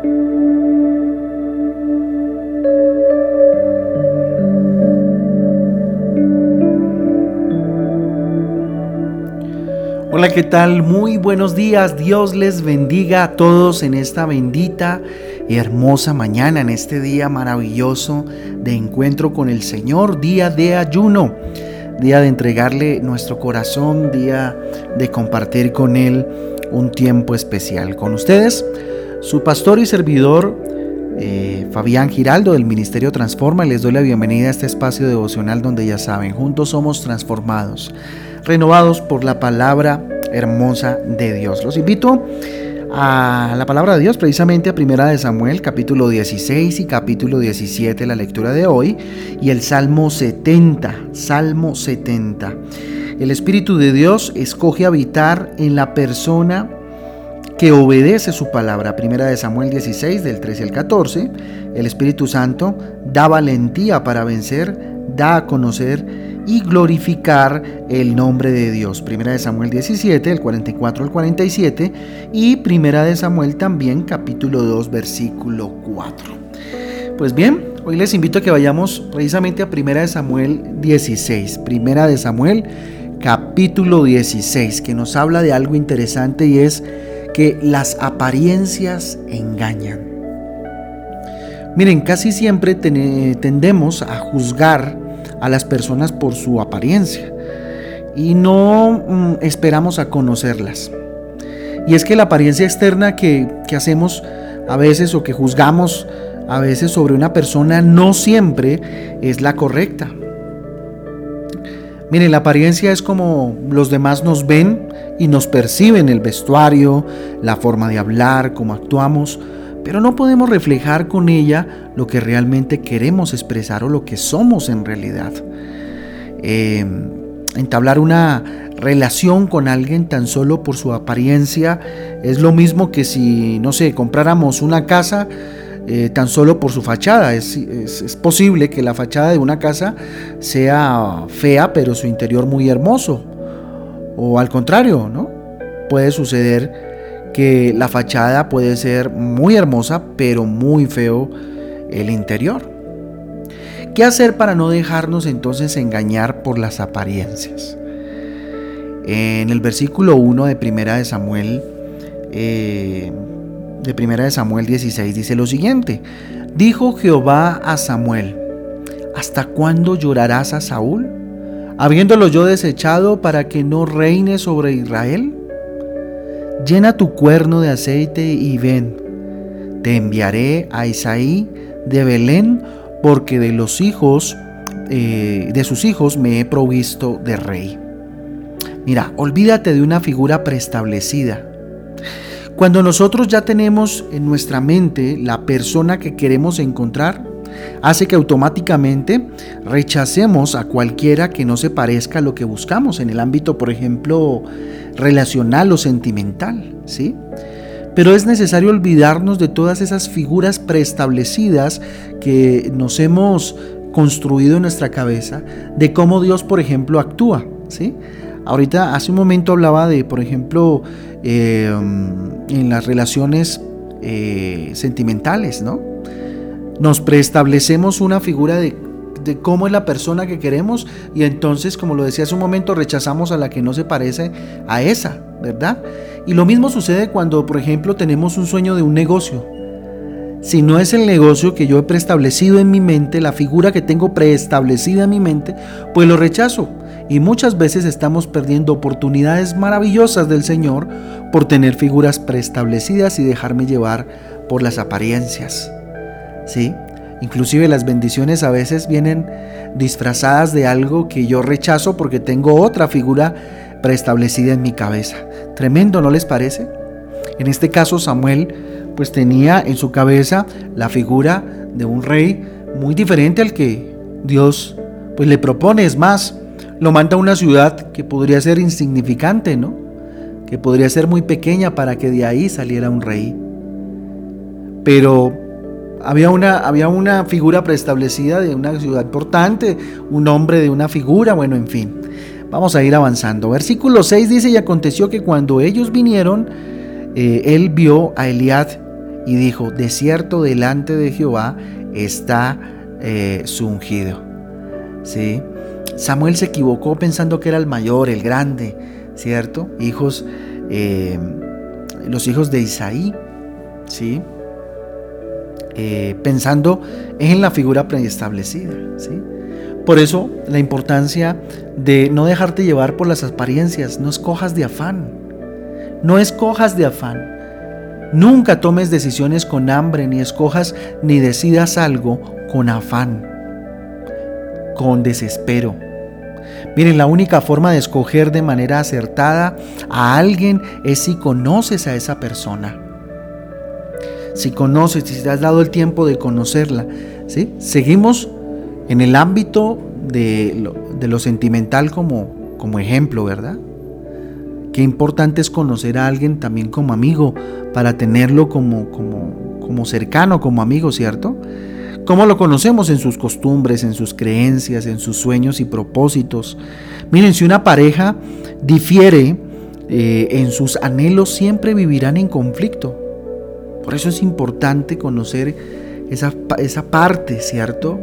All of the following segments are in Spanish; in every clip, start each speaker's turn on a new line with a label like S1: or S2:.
S1: Hola, ¿qué tal? Muy buenos días. Dios les bendiga a todos en esta bendita y hermosa mañana, en este día maravilloso de encuentro con el Señor, día de ayuno, día de entregarle nuestro corazón, día de compartir con Él un tiempo especial. Con ustedes, su pastor y servidor, eh, Fabián Giraldo del Ministerio Transforma, les doy la bienvenida a este espacio devocional donde ya saben, juntos somos transformados renovados por la palabra hermosa de Dios. Los invito a la palabra de Dios, precisamente a Primera de Samuel, capítulo 16 y capítulo 17, la lectura de hoy, y el Salmo 70, Salmo 70. El Espíritu de Dios escoge habitar en la persona que obedece su palabra. Primera de Samuel 16, del 13 al 14. El Espíritu Santo da valentía para vencer, da a conocer y glorificar el nombre de Dios. Primera de Samuel 17, el 44 al 47 y Primera de Samuel también capítulo 2 versículo 4. Pues bien, hoy les invito a que vayamos precisamente a Primera de Samuel 16. Primera de Samuel capítulo 16 que nos habla de algo interesante y es que las apariencias engañan. Miren, casi siempre tendemos a juzgar a las personas por su apariencia y no mm, esperamos a conocerlas. Y es que la apariencia externa que, que hacemos a veces o que juzgamos a veces sobre una persona no siempre es la correcta. Miren, la apariencia es como los demás nos ven y nos perciben el vestuario, la forma de hablar, cómo actuamos, pero no podemos reflejar con ella lo que realmente queremos expresar o lo que somos en realidad. Eh, entablar una relación con alguien tan solo por su apariencia es lo mismo que si, no sé, compráramos una casa eh, tan solo por su fachada. Es, es, posible que la fachada de una casa sea fea, pero su interior muy hermoso. O al contrario, ¿no? Puede suceder que la fachada puede ser muy hermosa, pero muy feo el interior. ¿Qué hacer para no dejarnos entonces engañar por las apariencias? En el versículo 1 de Primera de Samuel, eh, de Primera de Samuel 16 dice lo siguiente: Dijo Jehová a Samuel: ¿Hasta cuándo llorarás a Saúl, habiéndolo yo desechado para que no reine sobre Israel? Llena tu cuerno de aceite y ven. Te enviaré a Isaí de Belén, porque de los hijos, eh, de sus hijos me he provisto de rey. Mira, olvídate de una figura preestablecida. Cuando nosotros ya tenemos en nuestra mente la persona que queremos encontrar, hace que automáticamente rechacemos a cualquiera que no se parezca a lo que buscamos en el ámbito, por ejemplo, relacional o sentimental, ¿sí? Pero es necesario olvidarnos de todas esas figuras preestablecidas que nos hemos construido en nuestra cabeza, de cómo Dios, por ejemplo, actúa, ¿sí? Ahorita, hace un momento hablaba de, por ejemplo, eh, en las relaciones eh, sentimentales, ¿no? nos preestablecemos una figura de, cómo es la persona que queremos y entonces, como lo decía hace un momento, rechazamos a la que no se parece a esa, ¿verdad? Y lo mismo sucede cuando, por ejemplo, tenemos un sueño de un negocio. Si no es el negocio que yo he preestablecido en mi mente, la figura que tengo preestablecida en mi mente, pues lo rechazo. Y muchas veces estamos perdiendo oportunidades maravillosas del Señor por tener figuras preestablecidas y dejarme llevar por las apariencias. ¿sí? Inclusive las bendiciones a veces vienen disfrazadas de algo que yo rechazo porque tengo otra figura preestablecida en mi cabeza. Tremendo, ¿no les parece? En este caso Samuel pues tenía en su cabeza la figura de un rey muy diferente al que Dios pues le propone. Es más, lo manda una ciudad que podría ser insignificante, ¿no? Que podría ser muy pequeña para que de ahí saliera un rey. Pero había una, había una figura preestablecida de una ciudad importante, un nombre de una figura, bueno, en fin. Vamos a ir avanzando. Versículo 6 dice, y aconteció que cuando ellos vinieron, eh, él vio a Eliad, y dijo, de cierto delante de Jehová está eh, su ungido. ¿Sí? Samuel se equivocó pensando que era el mayor, el grande, ¿cierto? Hijos, eh, los hijos de Isaí, ¿sí? Eh, pensando en la figura preestablecida, ¿sí? Por eso la importancia de no dejarte llevar por las apariencias, no escojas de afán, no escojas de afán. Nunca tomes decisiones con hambre, ni escojas ni decidas algo con afán, con desespero. Miren, la única forma de escoger de manera acertada a alguien es si conoces a esa persona. Si conoces, si te has dado el tiempo de conocerla. ¿sí? Seguimos en el ámbito de lo, sentimental como, como ejemplo, ¿verdad? Qué importante es conocer a alguien también como amigo, para tenerlo como, como, como cercano, como amigo, ¿cierto? ¿Cómo lo conocemos? En sus costumbres, en sus creencias, en sus sueños y propósitos. Miren, si una pareja difiere eh, en sus anhelos, siempre vivirán en conflicto. Por eso es importante conocer esa, esa parte, ¿cierto?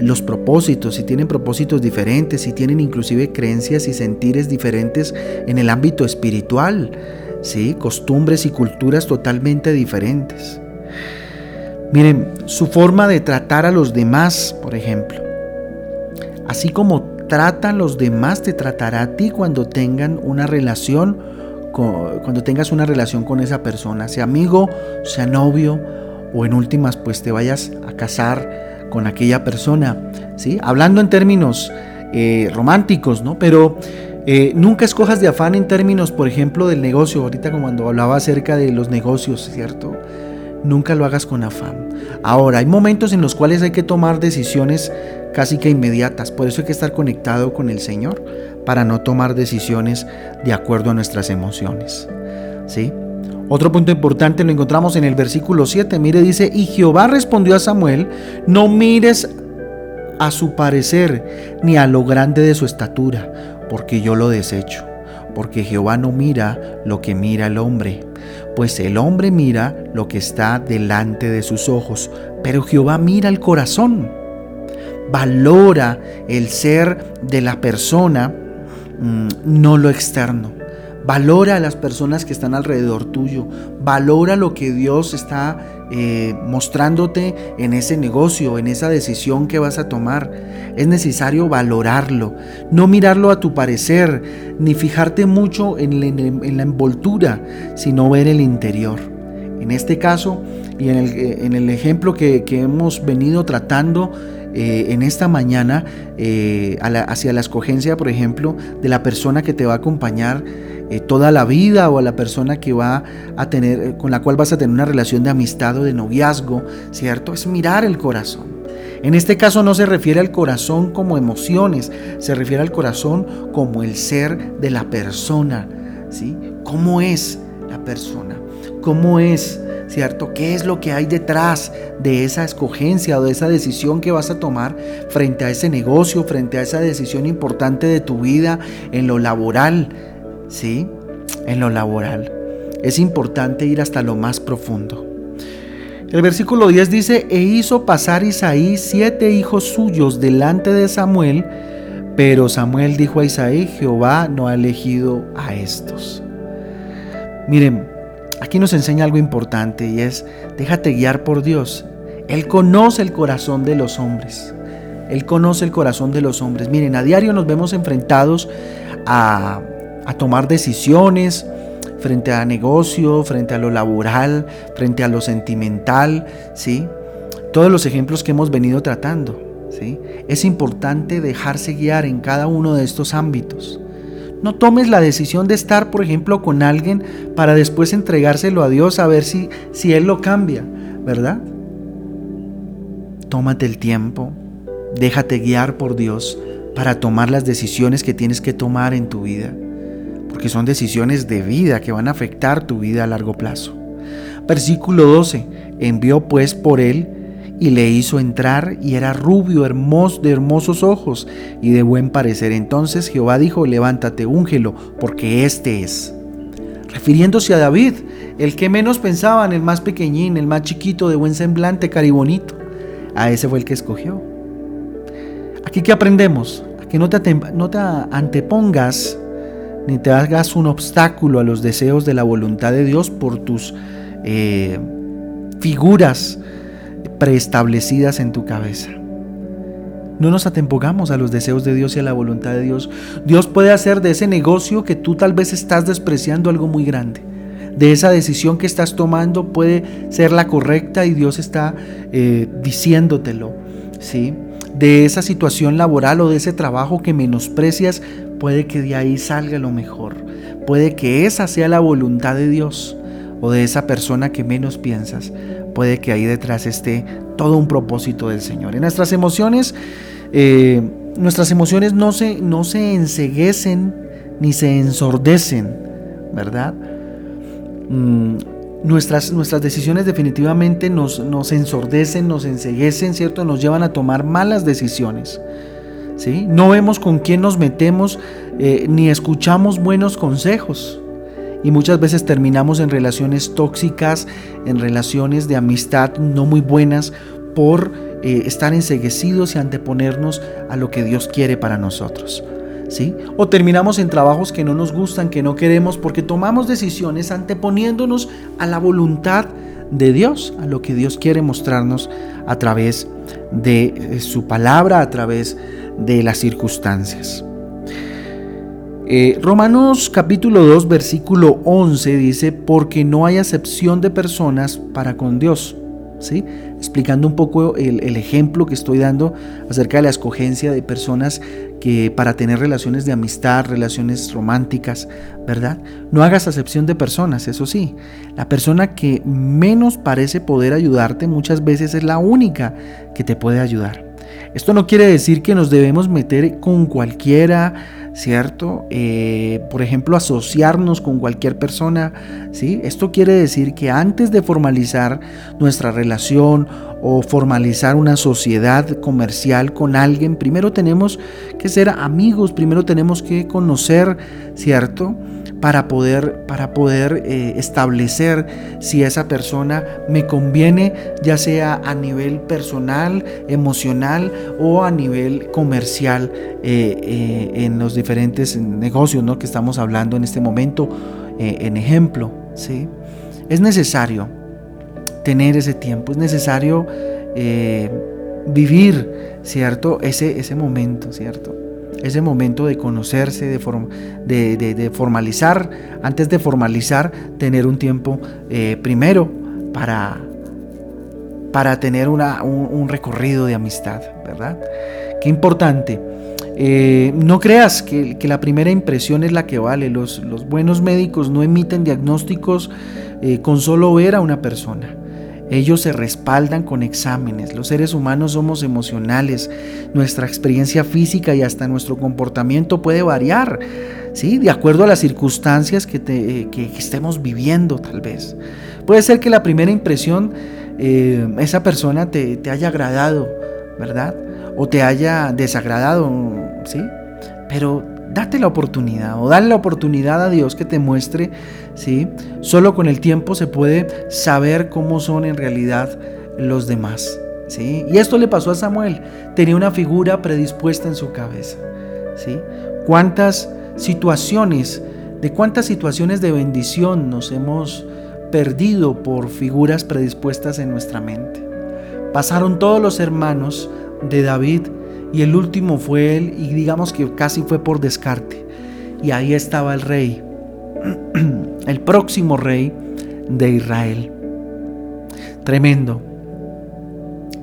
S1: los propósitos, si tienen propósitos diferentes, si tienen inclusive creencias y sentires diferentes en el ámbito espiritual, ¿sí? costumbres y culturas totalmente diferentes. Miren, su forma de tratar a los demás, por ejemplo. Así como tratan los demás, te tratará a ti cuando tengan una relación, cuando tengas una relación con esa persona, sea amigo, sea novio, o en últimas, pues te vayas a casar con aquella persona, ¿sí? Hablando en términos eh, románticos, ¿no? Pero eh, nunca escojas de afán en términos, por ejemplo, del negocio, ahorita como cuando hablaba acerca de los negocios, ¿cierto? Nunca lo hagas con afán. Ahora, hay momentos en los cuales hay que tomar decisiones casi que inmediatas, por eso hay que estar conectado con el Señor para no tomar decisiones de acuerdo a nuestras emociones, ¿sí? Otro punto importante lo encontramos en el versículo 7. Mire, dice, y Jehová respondió a Samuel, no mires a su parecer ni a lo grande de su estatura, porque yo lo desecho. Porque Jehová no mira lo que mira el hombre, pues el hombre mira lo que está delante de sus ojos, pero Jehová mira el corazón. Valora el ser de la persona, mm, no lo externo. Valora a las personas que están alrededor tuyo. Valora lo que Dios está eh, mostrándote en ese negocio, en esa decisión que vas a tomar. Es necesario valorarlo. No mirarlo a tu parecer, ni fijarte mucho en, la envoltura, sino ver el interior. En este caso, y en el, eh, ejemplo que, hemos venido tratando, eh, en esta mañana hacia la escogencia, por ejemplo, de la persona que te va a acompañar eh, toda la vida o a la persona que va a tener, eh, con la cual vas a tener una relación de amistad o de noviazgo, ¿cierto? Es mirar el corazón. En este caso no se refiere al corazón como emociones, se refiere al corazón como el ser de la persona, ¿sí? ¿Cómo es la persona? ¿Cómo es, cierto? ¿Qué es lo que hay detrás de esa escogencia o de esa decisión que vas a tomar frente a ese negocio, frente a esa decisión importante de tu vida en lo laboral, ¿sí? En lo laboral. Es importante ir hasta lo más profundo. El versículo 10 dice, e hizo pasar Isaí siete hijos suyos delante de Samuel, pero Samuel dijo a Isaí, Jehová no ha elegido a estos. Miren, aquí nos enseña algo importante y es, déjate guiar por Dios. Él conoce el corazón de los hombres. Él conoce el corazón de los hombres. Miren, a diario nos vemos enfrentados a a tomar decisiones frente a negocio, frente a lo laboral, frente a lo sentimental, ¿sí? Todos los ejemplos que hemos venido tratando, ¿sí? Es importante dejarse guiar en cada uno de estos ámbitos. No tomes la decisión de estar, por ejemplo, con alguien para después entregárselo a Dios a ver si, si Él lo cambia, ¿verdad? Tómate el tiempo, déjate guiar por Dios para tomar las decisiones que tienes que tomar en tu vida porque son decisiones de vida que van a afectar tu vida a largo plazo. Versículo 12. Envió pues por él y le hizo entrar y era rubio, hermoso, de hermosos ojos y de buen parecer. Entonces Jehová dijo, levántate, úngelo, porque este es. Refiriéndose a David, el que menos pensaban, el más pequeñín, el más chiquito, de buen semblante, caribonito. A ese fue el que escogió. Aquí que aprendemos, a que no te, no te antepongas ni te hagas un obstáculo a los deseos de la voluntad de Dios por tus eh, figuras preestablecidas en tu cabeza. No nos atempongamos a los deseos de Dios y a la voluntad de Dios. Dios puede hacer de ese negocio que tú tal vez estás despreciando algo muy grande. De esa decisión que estás tomando puede ser la correcta y Dios está eh, diciéndotelo. ¿sí? De esa situación laboral o de ese trabajo que menosprecias, puede que de ahí salga lo mejor. Puede que esa sea la voluntad de Dios o de esa persona que menos piensas. Puede que ahí detrás esté todo un propósito del Señor. En nuestras emociones, eh, nuestras emociones no se, no se enseguecen ni se ensordecen, ¿verdad? Mm, nuestras, nuestras decisiones definitivamente nos, nos ensordecen, nos enseguecen, ¿cierto? Nos llevan a tomar malas decisiones. ¿sí? No vemos con quién nos metemos eh, ni escuchamos buenos consejos. Y muchas veces terminamos en relaciones tóxicas, en relaciones de amistad no muy buenas por eh, estar enseguecidos y anteponernos a lo que Dios quiere para nosotros. ¿Sí? O terminamos en trabajos que no nos gustan, que no queremos, porque tomamos decisiones anteponiéndonos a la voluntad de Dios, a lo que Dios quiere mostrarnos a través de eh, su palabra, a través de las circunstancias. Eh, Romanos capítulo 2 versículo 11 dice, porque no hay acepción de personas para con Dios. ¿Sí? Explicando un poco el, el, ejemplo que estoy dando acerca de la escogencia de personas que para tener relaciones de amistad, relaciones románticas, ¿verdad? No hagas acepción de personas, eso sí. La persona que menos parece poder ayudarte muchas veces es la única que te puede ayudar. Esto no quiere decir que nos debemos meter con cualquiera, ¿cierto? Eh, por ejemplo, asociarnos con cualquier persona, ¿sí? Esto quiere decir que antes de formalizar nuestra relación o formalizar una sociedad comercial con alguien, primero tenemos que ser amigos, primero tenemos que conocer, ¿cierto? Para poder, para poder eh, establecer si esa persona me conviene, ya sea a nivel personal, emocional o a nivel comercial eh, eh, en los diferentes negocios ¿no? que estamos hablando en este momento. en ejemplo, ¿sí? es necesario tener ese tiempo, es necesario vivir, ¿cierto? Ese, ese momento, ¿cierto? Ese momento de conocerse, de, de, formalizar, antes de formalizar, tener un tiempo eh, primero para, para tener una, un, recorrido de amistad, ¿verdad? Qué importante. Eh, no creas que, la primera impresión es la que vale. Los, los buenos médicos no emiten diagnósticos eh, con solo ver a una persona. Ellos se respaldan con exámenes. Los seres humanos somos emocionales. Nuestra experiencia física y hasta nuestro comportamiento puede variar, ¿sí? De acuerdo a las circunstancias que, te, estemos viviendo, tal vez. Puede ser que la primera impresión, eh, esa persona te, te haya agradado, ¿verdad? O te haya desagradado, ¿sí? Pero date la oportunidad o dale la oportunidad a Dios que te muestre, ¿sí? Solo con el tiempo se puede saber cómo son en realidad los demás, ¿sí? Y esto le pasó a Samuel, tenía una figura predispuesta en su cabeza, ¿sí? ¿Cuántas situaciones, de cuántas situaciones de bendición nos hemos perdido por figuras predispuestas en nuestra mente? Pasaron todos los hermanos de David y el último fue él y digamos que casi fue por descarte. Y ahí estaba el rey, el próximo rey de Israel. Tremendo,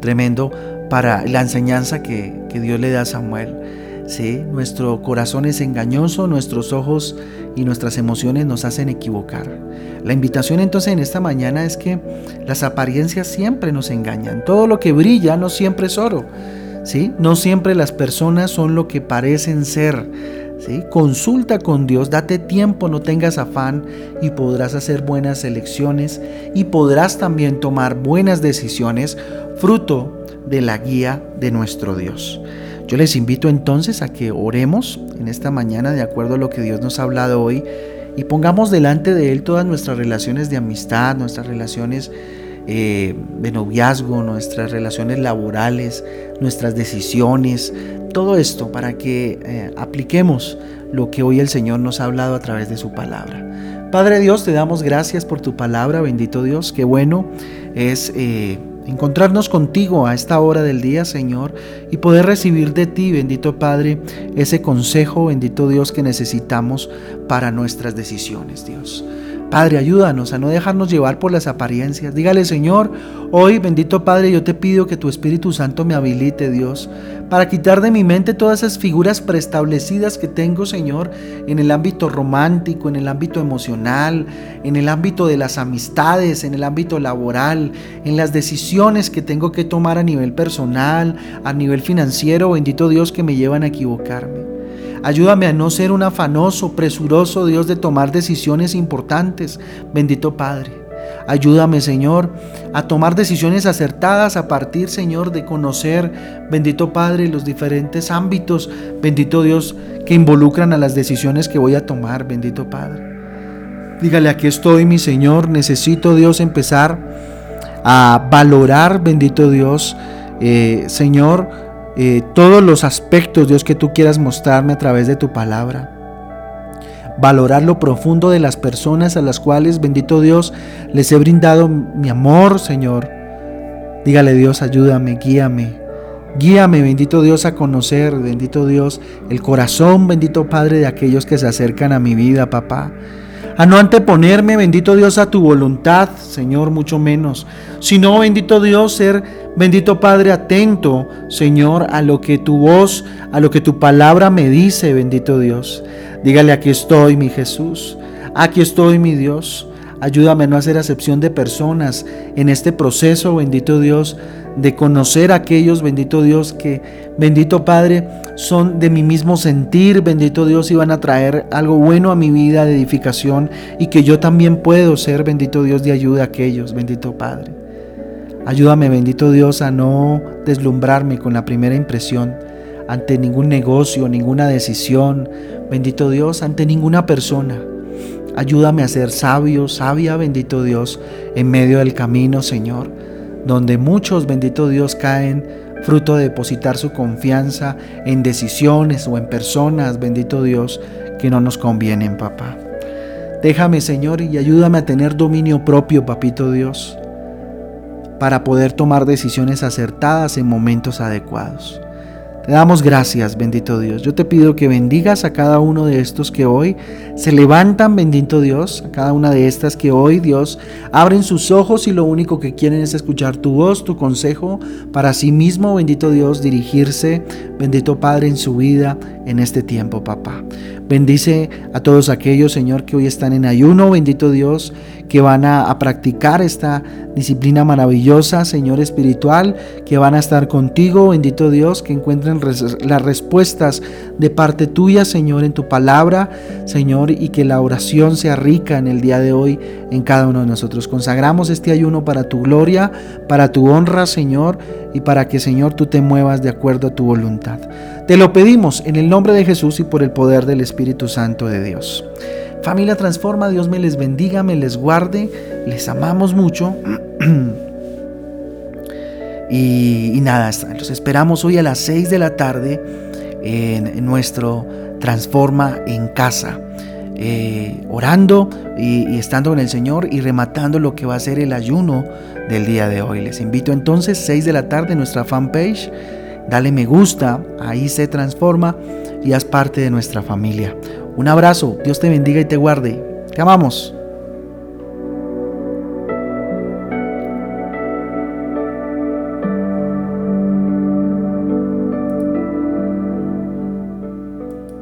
S1: tremendo para la enseñanza que, Dios le da a Samuel. ¿sí? Nuestro corazón es engañoso, nuestros ojos y nuestras emociones nos hacen equivocar. La invitación entonces en esta mañana es que las apariencias siempre nos engañan. Todo lo que brilla no siempre es oro. No siempre las personas son lo que parecen ser. ¿sí? Consulta con Dios, date tiempo, no tengas afán y podrás hacer buenas elecciones y podrás también tomar buenas decisiones fruto de la guía de nuestro Dios. Yo les invito entonces a que oremos en esta mañana de acuerdo a lo que Dios nos ha hablado hoy y pongamos delante de Él todas nuestras relaciones de amistad, nuestras relaciones eh, de noviazgo, nuestras relaciones laborales, nuestras decisiones, todo esto para que eh, apliquemos lo que hoy el Señor nos ha hablado a través de su palabra. Padre Dios, te damos gracias por tu palabra, bendito Dios, qué bueno es eh, encontrarnos contigo a esta hora del día, Señor, y poder recibir de ti, bendito Padre, ese consejo, bendito Dios, que necesitamos para nuestras decisiones, Dios. Padre, ayúdanos a no dejarnos llevar por las apariencias. Dígale, Señor, hoy, bendito Padre, yo te pido que tu Espíritu Santo me habilite, Dios, para quitar de mi mente todas esas figuras preestablecidas que tengo, Señor, en el ámbito romántico, en el ámbito emocional, en el ámbito de las amistades, en el ámbito laboral, en las decisiones que tengo que tomar a nivel personal, a nivel financiero, bendito Dios, que me llevan a equivocarme. Ayúdame a no ser un afanoso, presuroso Dios de tomar decisiones importantes, bendito Padre. Ayúdame, Señor, a tomar decisiones acertadas a partir, Señor, de conocer, bendito Padre, los diferentes ámbitos, bendito Dios, que involucran a las decisiones que voy a tomar, bendito Padre. Dígale, aquí estoy, mi Señor, necesito, Dios, empezar a valorar, bendito Dios, eh, Señor, eh, todos los aspectos, Dios, que tú quieras mostrarme a través de tu palabra. Valorar lo profundo de las personas a las cuales, bendito Dios, les he brindado mi amor, Señor. Dígale Dios, ayúdame, guíame. Guíame, bendito Dios, a conocer, bendito Dios, el corazón, bendito Padre, de aquellos que se acercan a mi vida, papá a no anteponerme, bendito Dios, a tu voluntad, Señor, mucho menos, sino, bendito Dios, ser, bendito Padre, atento, Señor, a lo que tu voz, a lo que tu palabra me dice, bendito Dios. Dígale, aquí estoy, mi Jesús, aquí estoy, mi Dios. Ayúdame a no hacer acepción de personas en este proceso, bendito Dios, de conocer a aquellos, bendito Dios, que, bendito Padre, son de mi mismo sentir, bendito Dios, y van a traer algo bueno a mi vida de edificación y que yo también puedo ser, bendito Dios, de ayuda a aquellos, bendito Padre. Ayúdame, bendito Dios, a no deslumbrarme con la primera impresión ante ningún negocio, ninguna decisión, bendito Dios, ante ninguna persona. Ayúdame a ser sabio, sabia, bendito Dios, en medio del camino, Señor donde muchos, bendito Dios, caen fruto de depositar su confianza en decisiones o en personas, bendito Dios, que no nos convienen, papá. Déjame, Señor, y ayúdame a tener dominio propio, papito Dios, para poder tomar decisiones acertadas en momentos adecuados. Te damos gracias, bendito Dios. Yo te pido que bendigas a cada uno de estos que hoy se levantan, bendito Dios, a cada una de estas que hoy, Dios, abren sus ojos y lo único que quieren es escuchar tu voz, tu consejo, para sí mismo, bendito Dios, dirigirse, bendito Padre, en su vida en este tiempo, papá. Bendice a todos aquellos, Señor, que hoy están en ayuno, bendito Dios, que van a, practicar esta disciplina maravillosa, Señor espiritual, que van a estar contigo, bendito Dios, que encuentren las respuestas de parte tuya, Señor, en tu palabra, Señor, y que la oración sea rica en el día de hoy en cada uno de nosotros. Consagramos este ayuno para tu gloria, para tu honra, Señor, y para que, Señor, tú te muevas de acuerdo a tu voluntad. Te lo pedimos en el nombre de Jesús y por el poder del Espíritu Santo de Dios. Familia Transforma, Dios me les bendiga, me les guarde, les amamos mucho. y, nada, los esperamos hoy a las 6 de la tarde en, nuestro Transforma en casa. Eh, orando y, estando con el Señor y rematando lo que va a ser el ayuno del día de hoy. Les invito entonces 6 de la tarde en nuestra fanpage. Dale me gusta, ahí se transforma y haz parte de nuestra familia. Un abrazo, Dios te bendiga y te guarde. Te amamos.